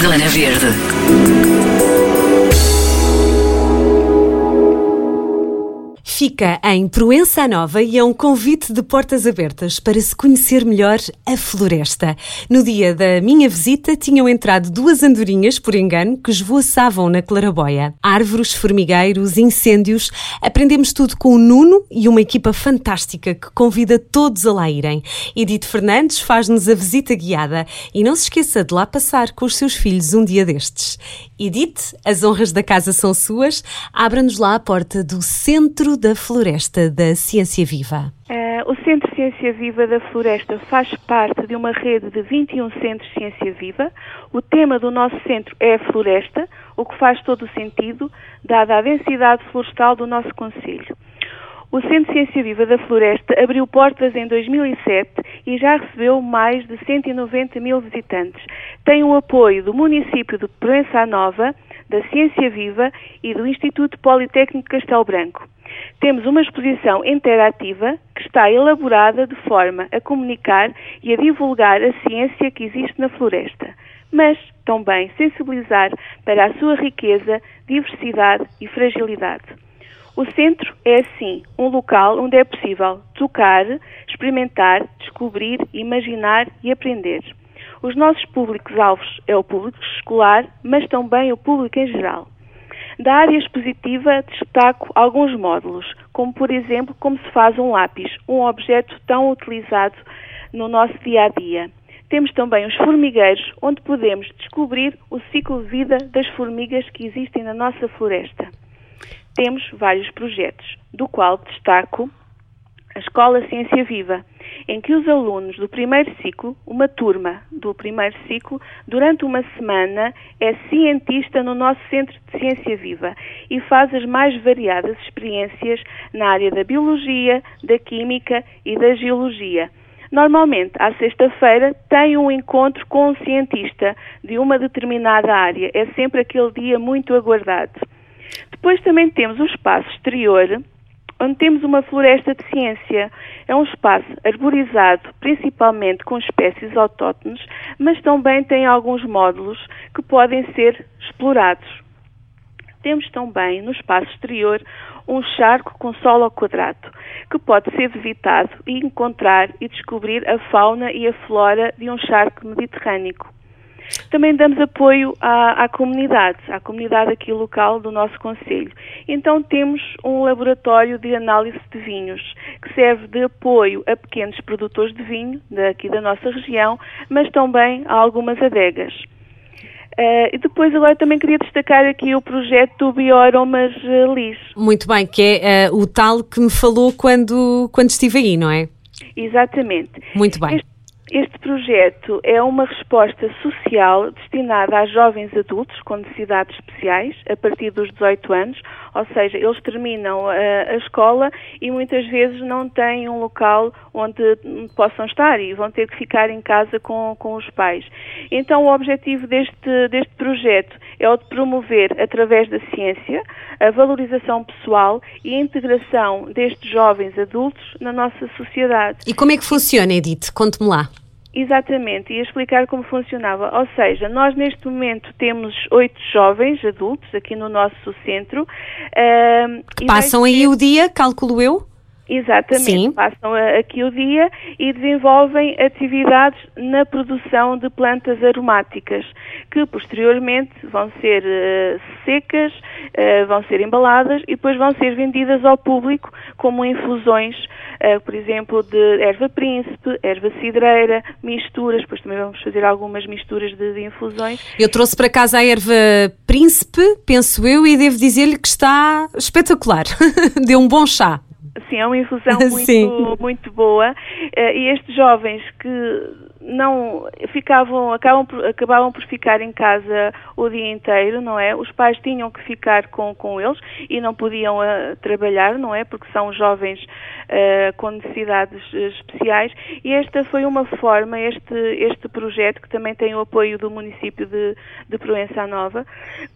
Zona Verde. Fica em Proença Nova e é um convite de portas abertas para se conhecer melhor a floresta. No dia da minha visita tinham entrado duas andorinhas, por engano, que esvoaçavam na claraboia. Árvores, formigueiros, incêndios. Aprendemos tudo com o Nuno e uma equipa fantástica que convida todos a lá irem. Edith Fernandes faz-nos a visita guiada e não se esqueça de lá passar com os seus filhos um dia destes. Edith, as honras da casa são suas. Abra-nos lá a porta do Centro da Floresta da Ciência Viva. Uh, o Centro Ciência Viva da Floresta faz parte de uma rede de 21 centros Ciência Viva. O tema do nosso centro é a floresta, o que faz todo o sentido, dada a densidade florestal do nosso Conselho. O Centro Ciência Viva da Floresta abriu portas em 2007 e já recebeu mais de 190 mil visitantes. Tem o apoio do município de Proença Nova, da Ciência Viva e do Instituto Politécnico de Castelo Branco. Temos uma exposição interativa que está elaborada de forma a comunicar e a divulgar a ciência que existe na floresta, mas também sensibilizar para a sua riqueza, diversidade e fragilidade. O centro é, assim, um local onde é possível tocar, experimentar, descobrir, imaginar e aprender. Os nossos públicos-alvos é o público escolar, mas também o público em geral. Da área expositiva destaco alguns módulos, como por exemplo como se faz um lápis, um objeto tão utilizado no nosso dia a dia. Temos também os formigueiros, onde podemos descobrir o ciclo de vida das formigas que existem na nossa floresta temos vários projetos, do qual destaco a Escola Ciência Viva, em que os alunos do primeiro ciclo, uma turma do primeiro ciclo, durante uma semana é cientista no nosso Centro de Ciência Viva e faz as mais variadas experiências na área da biologia, da química e da geologia. Normalmente, à sexta-feira, tem um encontro com um cientista de uma determinada área. É sempre aquele dia muito aguardado. Depois também temos o espaço exterior, onde temos uma floresta de ciência. É um espaço arborizado, principalmente com espécies autóctones, mas também tem alguns módulos que podem ser explorados. Temos também no espaço exterior um charco com solo ao quadrado, que pode ser visitado e encontrar e descobrir a fauna e a flora de um charco mediterrâneo. Também damos apoio à, à, comunidade, à comunidade aqui local do nosso Conselho. Então temos um laboratório de análise de vinhos, que serve de apoio a pequenos produtores de vinho, daqui da nossa região, mas também a algumas adegas. Uh, e depois agora também queria destacar aqui o projeto do Bioaromas uh, Lis. Muito bem, que é uh, o tal que me falou quando, quando estive aí, não é? Exatamente. Muito bem. Este este projeto é uma resposta social destinada a jovens adultos com necessidades especiais a partir dos 18 anos, ou seja, eles terminam a, a escola e muitas vezes não têm um local onde possam estar e vão ter que ficar em casa com, com os pais. Então, o objetivo deste, deste projeto é o de promover, através da ciência, a valorização pessoal e a integração destes jovens adultos na nossa sociedade. E como é que funciona, Edith? Conte-me lá. Exatamente, ia explicar como funcionava. Ou seja, nós neste momento temos oito jovens adultos aqui no nosso centro. Uh, que passam aí o dia, calculo eu? Exatamente, Sim. passam aqui o dia e desenvolvem atividades na produção de plantas aromáticas, que posteriormente vão ser uh, secas, uh, vão ser embaladas e depois vão ser vendidas ao público como infusões, uh, por exemplo, de erva príncipe, erva cidreira, misturas, depois também vamos fazer algumas misturas de, de infusões. Eu trouxe para casa a erva príncipe, penso eu, e devo dizer-lhe que está espetacular. Deu um bom chá. Sim, é uma infusão muito, muito boa. Eh, e estes jovens que não ficavam, acabam por, acabavam por ficar em casa o dia inteiro, não é? Os pais tinham que ficar com, com eles e não podiam uh, trabalhar, não é? Porque são jovens uh, com necessidades especiais e esta foi uma forma, este, este projeto, que também tem o apoio do município de, de Proença Nova,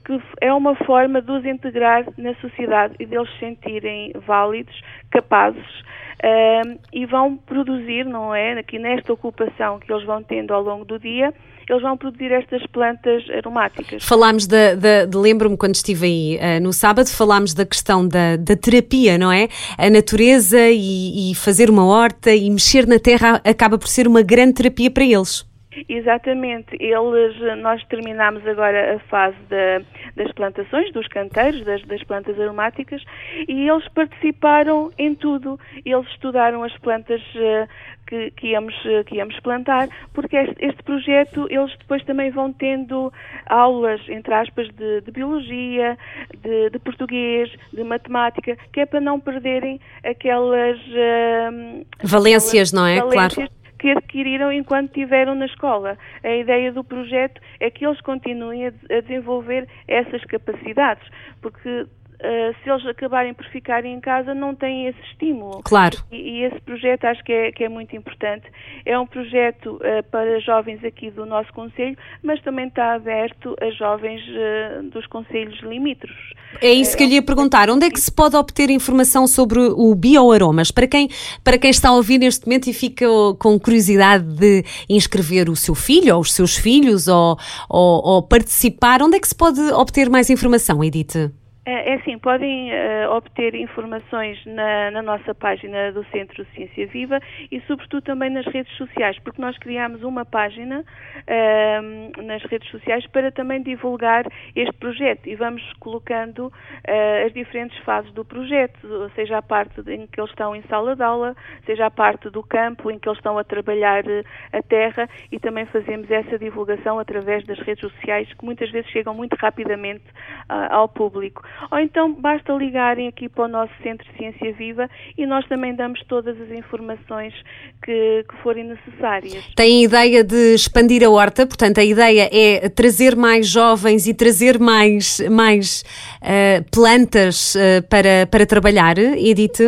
que é uma forma de os integrar na sociedade e deles sentirem válidos, capazes uh, e vão produzir, não é? Aqui nesta ocupação que eles vão tendo ao longo do dia, eles vão produzir estas plantas aromáticas. Falámos da, lembro-me quando estive aí uh, no sábado, falámos da questão da, da terapia, não é? A natureza e, e fazer uma horta e mexer na terra acaba por ser uma grande terapia para eles. Exatamente. Eles, nós terminamos agora a fase da, das plantações, dos canteiros, das, das, plantas aromáticas, e eles participaram em tudo. Eles estudaram as plantas uh, que, que, íamos, uh, que íamos plantar, porque este, este, projeto, eles depois também vão tendo aulas, entre aspas, de, de biologia, de, de, português, de matemática, que é para não perderem aquelas... Uh, valências, aquelas não é? Valências claro que adquiriram enquanto estiveram na escola. A ideia do projeto é que eles continuem a, a desenvolver essas capacidades, porque Uh, se eles acabarem por ficarem em casa, não têm esse estímulo. Claro. E, e esse projeto acho que é, que é, muito importante. É um projeto uh, para jovens aqui do nosso Conselho, mas também está aberto a jovens uh, dos Conselhos limítrofes. É isso que eu lhe ia perguntar. Onde é que se pode obter informação sobre o bioaromas? Para quem, para quem está a ouvir neste momento e fica com curiosidade de inscrever o seu filho ou os seus filhos ou, ou, ou participar, onde é que se pode obter mais informação, Edith? É, é assim, podem uh, obter informações na, na, nossa página do Centro Ciência Viva e, sobretudo, também nas redes sociais, porque nós criamos uma página uh, nas redes sociais para também divulgar este projeto e vamos colocando uh, as diferentes fases do projeto, seja a parte em que eles estão em sala de aula, seja a parte do campo em que eles estão a trabalhar a terra e também fazemos essa divulgação através das redes sociais que muitas vezes chegam muito rapidamente ao público. Ou então basta ligarem aqui para o nosso Centro de Ciência Viva e nós também damos todas as informações que, que forem necessárias. Tem ideia de expandir a horta, portanto, a ideia é trazer mais jovens e trazer mais, mais uh, plantas uh, para, para trabalhar, Edith?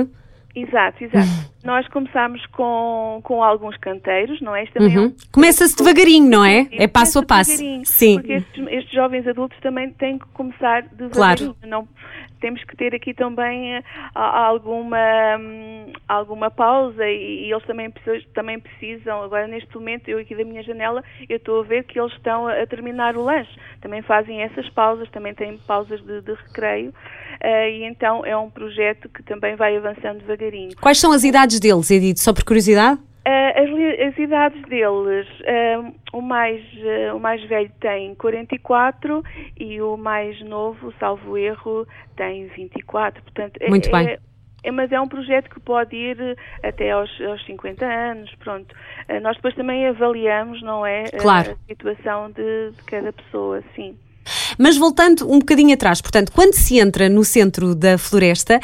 Exato, exato. Uhum. Nós começámos com, com alguns canteiros, não é? Uhum. É um... Começa-se devagarinho, não é? É passo a passo. Sim. Porque estes, estes, jovens adultos também têm que começar devagarinho. Claro. Não, temos que ter aqui também uh, alguma, um, alguma pausa e, e, eles também, também precisam. Agora, neste momento, eu aqui da minha janela, eu estou a ver que eles estão a, a terminar o lanche. Também fazem essas pausas, também têm pausas de, de recreio. Uh, e então é um projeto que também vai avançando devagarinho. Quais são as idades deles, Edith? Só por curiosidade? Uh, as, as, idades deles, uh, o, mais, o mais velho tem 44 e o mais novo, salvo erro, tem 24. Portanto, é, Muito é, bem. É, mas é um projeto que pode ir até aos, aos 50 anos, pronto. nós depois também avaliamos, não é? Claro. A situação de, de cada pessoa, sim. Mas voltando um bocadinho atrás, portanto, quando se entra no centro da floresta,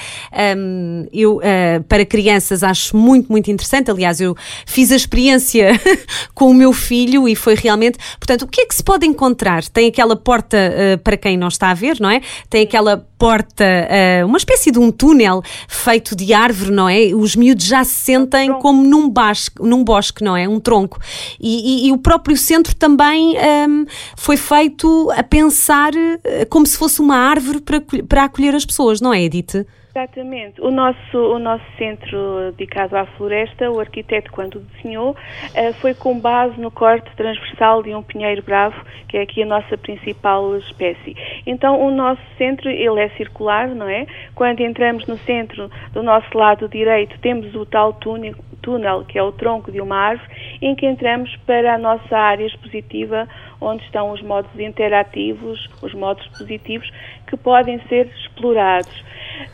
um, eu, uh, para crianças, acho muito, muito interessante. Aliás, eu fiz a experiência com o meu filho e foi realmente. Portanto, o que é que se pode encontrar? Tem aquela porta, uh, para quem não está a ver, não é? Tem aquela porta, uh, uma espécie de um túnel feito de árvore, não é? Os miúdos já se sentem como num, basque, num bosque, não é? Um tronco. E, e, e o próprio centro também um, foi feito a pensar uh, como se fosse uma árvore para, para acolher as pessoas, não é, Edith? Exatamente. O nosso, o nosso centro dedicado à floresta, o arquiteto, quando desenhou, eh, foi com base no corte transversal de um pinheiro bravo, que é aqui a nossa principal espécie. Então, o nosso centro, ele é circular, não é? Quando entramos no centro, do nosso lado direito, temos o tal túnel, túnel, que é o tronco de uma árvore, em que entramos para a nossa área expositiva, onde estão os modos interativos, os modos positivos, que podem ser explorados.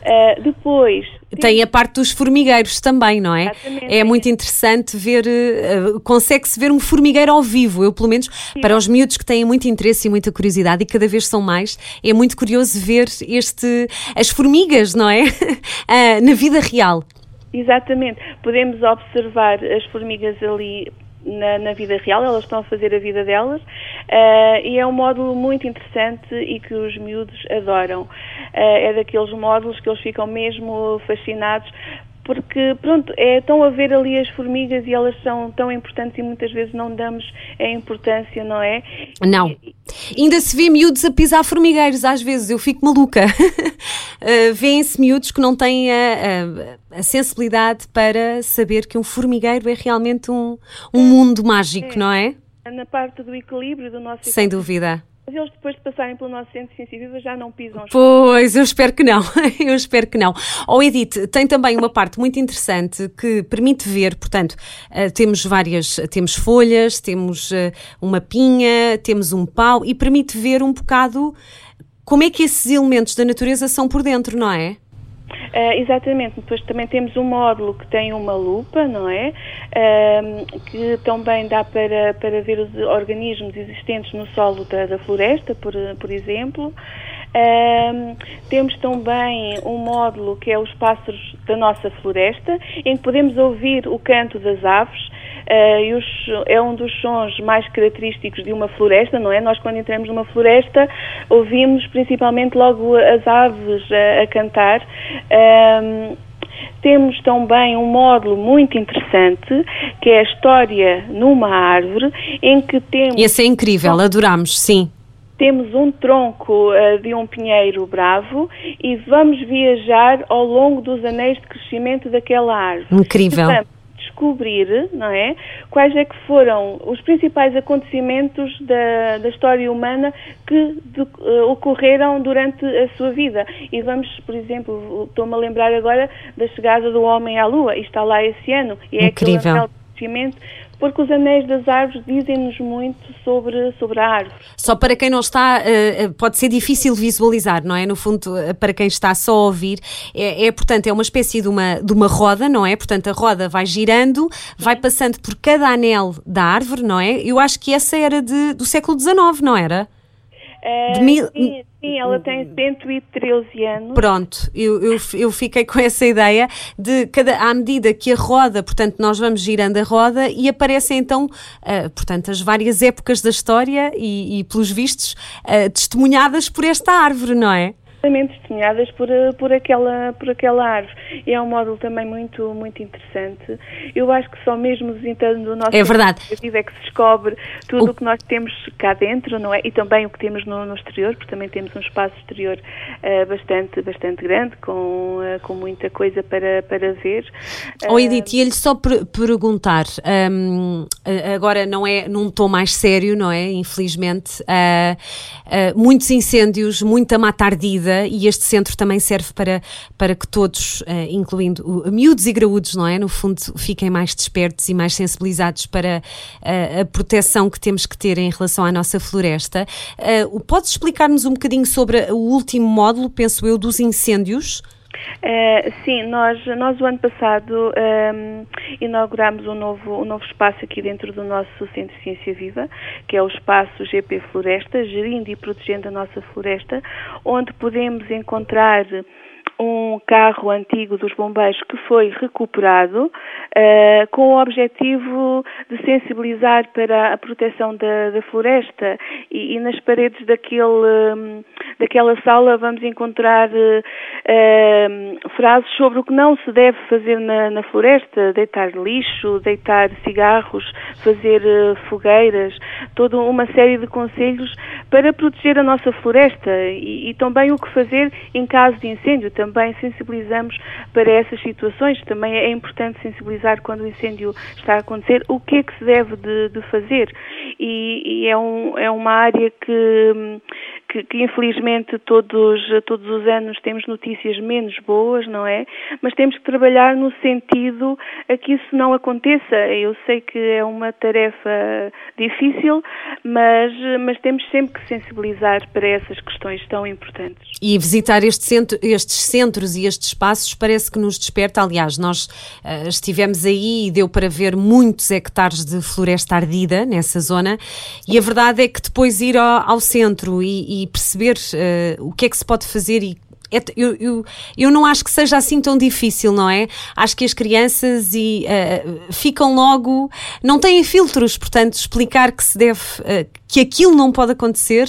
Uh, depois. Tem a parte dos formigueiros também, não é? Exatamente. É muito interessante ver, uh, consegue-se ver um formigueiro ao vivo. Eu, pelo menos, Sim. para os miúdos que têm muito interesse e muita curiosidade, e cada vez são mais, é muito curioso ver este, as formigas, não é? uh, na vida real. Exatamente. Podemos observar as formigas ali na, na, vida real, elas estão a fazer a vida delas uh, e é um módulo muito interessante e que os miúdos adoram. Uh, é daqueles módulos que eles ficam mesmo fascinados porque pronto, é, estão a ver ali as formigas e elas são tão importantes e muitas vezes não damos a importância, não é? Não. Ainda se vê miúdos a pisar formigueiros, às vezes eu fico maluca. uh, vêem-se miúdos que não têm a, a, a, sensibilidade para saber que um formigueiro é realmente um, um mundo mágico, é. não é? Na parte do equilíbrio do nosso Sem dúvida. Mas eles depois de passarem pelo nosso centro de ciência viva já não pisam. Pois, eu espero que não. eu espero que não. Oh, Edith, tem também uma parte muito interessante que permite ver, portanto, uh, temos várias, temos folhas, temos uh, uma pinha, temos um pau e permite ver um bocado como é que esses elementos da natureza são por dentro, não é? Uh, exatamente, depois também temos um módulo que tem uma lupa, não é? Uh, que também dá para, para ver os organismos existentes no solo da, da floresta, por, por exemplo. Uh, temos também um módulo que é os pássaros da nossa floresta, em que podemos ouvir o canto das aves Uh, os, é um dos sons mais característicos de uma floresta, não é? Nós, quando entramos numa floresta, ouvimos principalmente logo as aves a, a cantar. Uh, temos também um módulo muito interessante, que é a história numa árvore, em que temos... Esse é incrível, adoramos, sim temos um tronco uh, de um pinheiro bravo e vamos viajar ao longo dos anéis de crescimento daquela árvore. Incrível descobrir, não é, quais é que foram os principais acontecimentos da, da história humana que de, uh, ocorreram durante a sua vida. E vamos, por exemplo, estou-me a lembrar agora da chegada do homem à Lua, e está lá esse ano, e é Incrível. aquele crescimento porque os anéis das árvores dizem-nos muito sobre, sobre a árvore. Só para quem não está, eh, eh, pode ser difícil visualizar, não é? No fundo, eh, para quem está só a ouvir, é, é portanto, é uma espécie de uma, de uma roda, não é? Portanto, a roda vai girando, vai passando por cada anel da árvore, não é? Eu acho que essa era de, do século XIX, não era? Uh, mil... sim, sim, ela tem 113 anos. Pronto, eu, eu, eu, fiquei com essa ideia de cada, à medida que a roda, portanto, nós vamos girando a roda e aparecem então, uh, portanto, as várias épocas da história e, e pelos vistos, uh, testemunhadas por esta árvore, não é? Testemunhadas por, eh, por, aquela, por aquela árvore. E é um módulo também muito, muito interessante. Eu acho que só mesmo visitando o nosso é verdade. é que se descobre tudo o... o... que nós temos cá dentro, não é? E também o que temos no, no exterior, porque também temos um espaço exterior uh, bastante, bastante grande, com, uh, com muita coisa para, para ver. Uh, oh, Edith, e ele só per perguntar, um, agora não é num tom mais sério, não é? Infelizmente, muitos incêndios, muita mata ardida, vida e este centro também serve para, para que todos, uh, incluindo o, miúdos e graúdos, não é? No fundo, fiquem mais despertos e mais sensibilizados para uh, a proteção que temos que ter em relação à nossa floresta. Uh, Podes explicar-nos um bocadinho sobre o último módulo, penso eu, dos incêndios? Uh, sim, nós, nós o ano passado um, ehm, inauguramos um novo, um novo espaço aqui dentro do nosso Centro de Ciência Viva, que é o espaço GP Floresta, gerindo e protegendo a nossa floresta, onde podemos encontrar um carro antigo dos bombeiros que foi recuperado uh, com o objetivo de sensibilizar para a proteção da, da floresta. E, e, nas paredes daquele, um, daquela sala vamos encontrar uh, frases sobre o que não se deve fazer na, na floresta, deitar lixo, deitar cigarros, fazer uh, fogueiras, toda uma série de conselhos para proteger a nossa floresta. E, e também o que fazer em caso de incêndio também também sensibilizamos para essas situações. Também é importante sensibilizar quando o incêndio está a acontecer o que é que se deve de, de fazer. E, e é, um, é uma área que que, que, infelizmente todos, todos os anos temos notícias menos boas, não é? Mas temos que trabalhar no sentido a que isso não aconteça. Eu sei que é uma tarefa difícil, mas, mas temos sempre que sensibilizar para essas questões tão importantes. E visitar este centro, estes centros e estes espaços parece que nos desperta. Aliás, nós uh, estivemos aí e deu para ver muitos hectares de floresta ardida nessa zona, e a verdade é que depois ir ao, ao centro e, e e perceber uh, o que é que se pode fazer e é, eu, eu, eu não acho que seja assim tão difícil, não é? Acho que as crianças e, uh, ficam logo. não têm filtros, portanto, explicar que se deve. Uh, que aquilo não pode acontecer,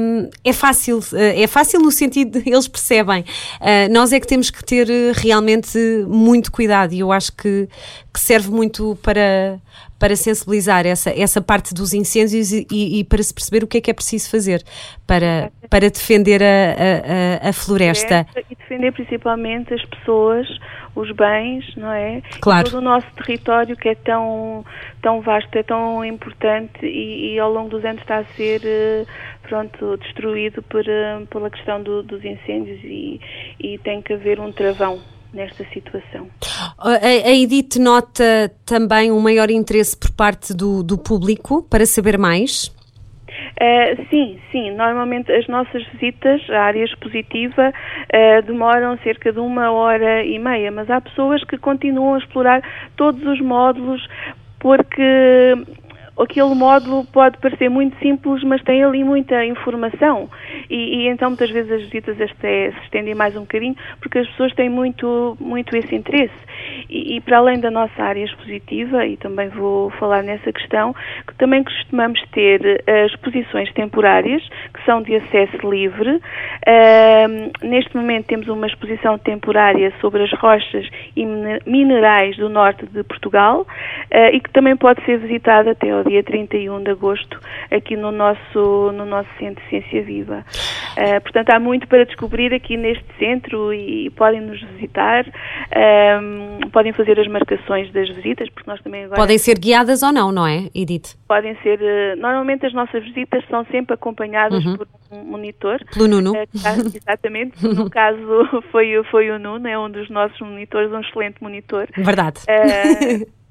um, é fácil, é fácil no sentido de eles percebem. Uh, nós é que temos que ter realmente muito cuidado e eu acho que, que serve muito para, para sensibilizar essa, essa parte dos incêndios e, e, para se perceber o que é que é preciso fazer para, para defender a, a, a floresta. E defender principalmente as pessoas, os bens, não é? Claro. Todo o nosso território que é tão, tão vasto, é tão importante e, e ao longo dos anos está a ser eh, pronto, destruído por, eh, pela questão do, dos incêndios e, e tem que haver um travão nesta situação. A, Edith nota também um maior interesse por parte do, do público para saber mais? Uh, sim, sim. Normalmente as nossas visitas à área expositiva uh, demoram cerca de uma hora e meia, mas há pessoas que continuam a explorar todos os módulos porque aquele módulo pode parecer muito simples, mas tem ali muita informação e, e então muitas vezes as visitas até se estendem mais um bocadinho porque as pessoas têm muito, muito esse interesse. E, e, para além da nossa área expositiva, e também vou falar nessa questão, que também costumamos ter uh, exposições temporárias, que são de acesso livre. Uh, neste momento temos uma exposição temporária sobre as rochas e minerais do norte de Portugal uh, e que também pode ser visitada até ao dia 31 de agosto aqui no nosso, no nosso Centro de Ciência Viva. Uh, portanto, há muito para descobrir aqui neste centro e, e podem nos visitar, uh, podem fazer as marcações das visitas, porque nós também agora... Podem ser guiadas ou não, não é, Edith? Podem ser, uh, normalmente as nossas visitas são sempre acompanhadas uhum. por um monitor. Pelo Nuno. exatamente, no caso foi, foi o Nuno, é um dos nossos monitores, um excelente monitor. Verdade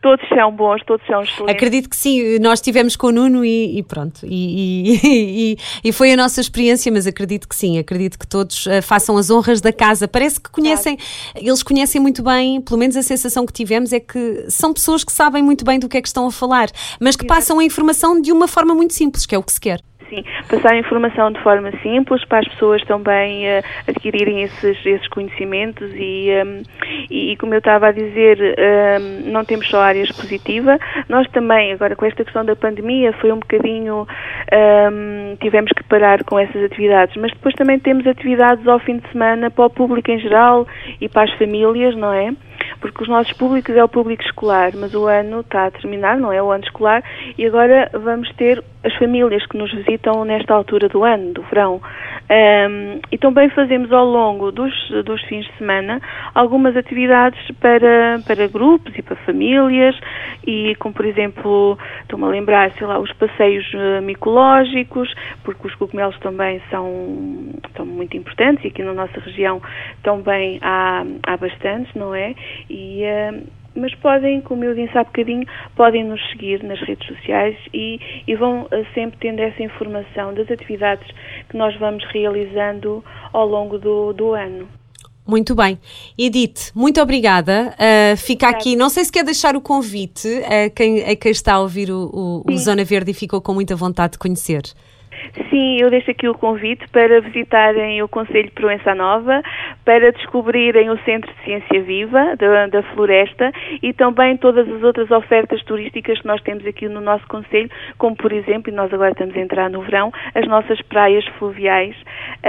todos são bons, todos são excelentes. Acredito que sim, nós estivemos com o Nuno e, e pronto, e, e, e, foi a nossa experiência, mas acredito que sim, acredito que todos uh, façam as honras da casa. Parece que conhecem, claro. eles conhecem muito bem, pelo menos a sensação que tivemos é que são pessoas que sabem muito bem do que é que estão a falar, mas que passam a informação de uma forma muito simples, que é o que se quer sim, passar a informação de forma simples para as pessoas também uh, adquirirem esses, esses conhecimentos e, um, e, como eu estava a dizer, um, não temos só área expositiva, nós também, agora com esta questão da pandemia, foi um bocadinho, um, tivemos que parar com essas atividades, mas depois também temos atividades ao fim de semana para o público em geral e para as famílias, não é? Porque os nossos públicos é o público escolar, mas o ano está a terminar, não é o ano escolar, e agora vamos ter as famílias que nos visitam nesta altura do ano, do verão. Um, e também fazemos ao longo dos, dos fins de semana algumas atividades para, para grupos e para famílias, e como por exemplo, estou-me a lembrar, sei lá, os passeios uh, micológicos, porque os cogumelos também são, são muito importantes e aqui na nossa região também há, há bastantes, não é? E, uh, mas podem, como eu disse há bocadinho, podem nos seguir nas redes sociais e, e vão uh, sempre tendo essa informação das atividades que nós vamos realizando ao longo do, do ano. Muito bem. Edith, muito obrigada. Uh, fica aqui, não sei se quer deixar o convite a quem, a quem está a ouvir o, o, o Zona Verde e ficou com muita vontade de conhecer. Sim, eu deixo aqui o convite para visitarem o Conselho de Proença Nova, para descobrirem o Centro de Ciência Viva da, da, Floresta e também todas as outras ofertas turísticas que nós temos aqui no nosso Conselho, como por exemplo, e nós agora estamos a entrar no verão, as nossas praias fluviais,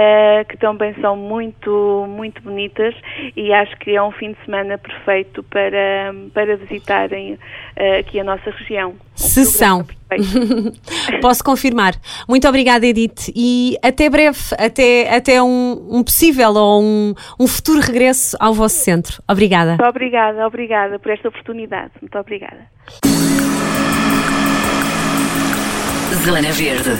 uh, que também são muito, muito bonitas e acho que é um fim de semana perfeito para, para visitarem uh, aqui a nossa região. Um Sessão. Posso confirmar. Muito obrigada, Edith, e até breve, até, até um, um possível ou um, um futuro regresso ao vosso centro. Obrigada. Muito obrigada, obrigada por esta oportunidade. Muito obrigada. Zona Verde.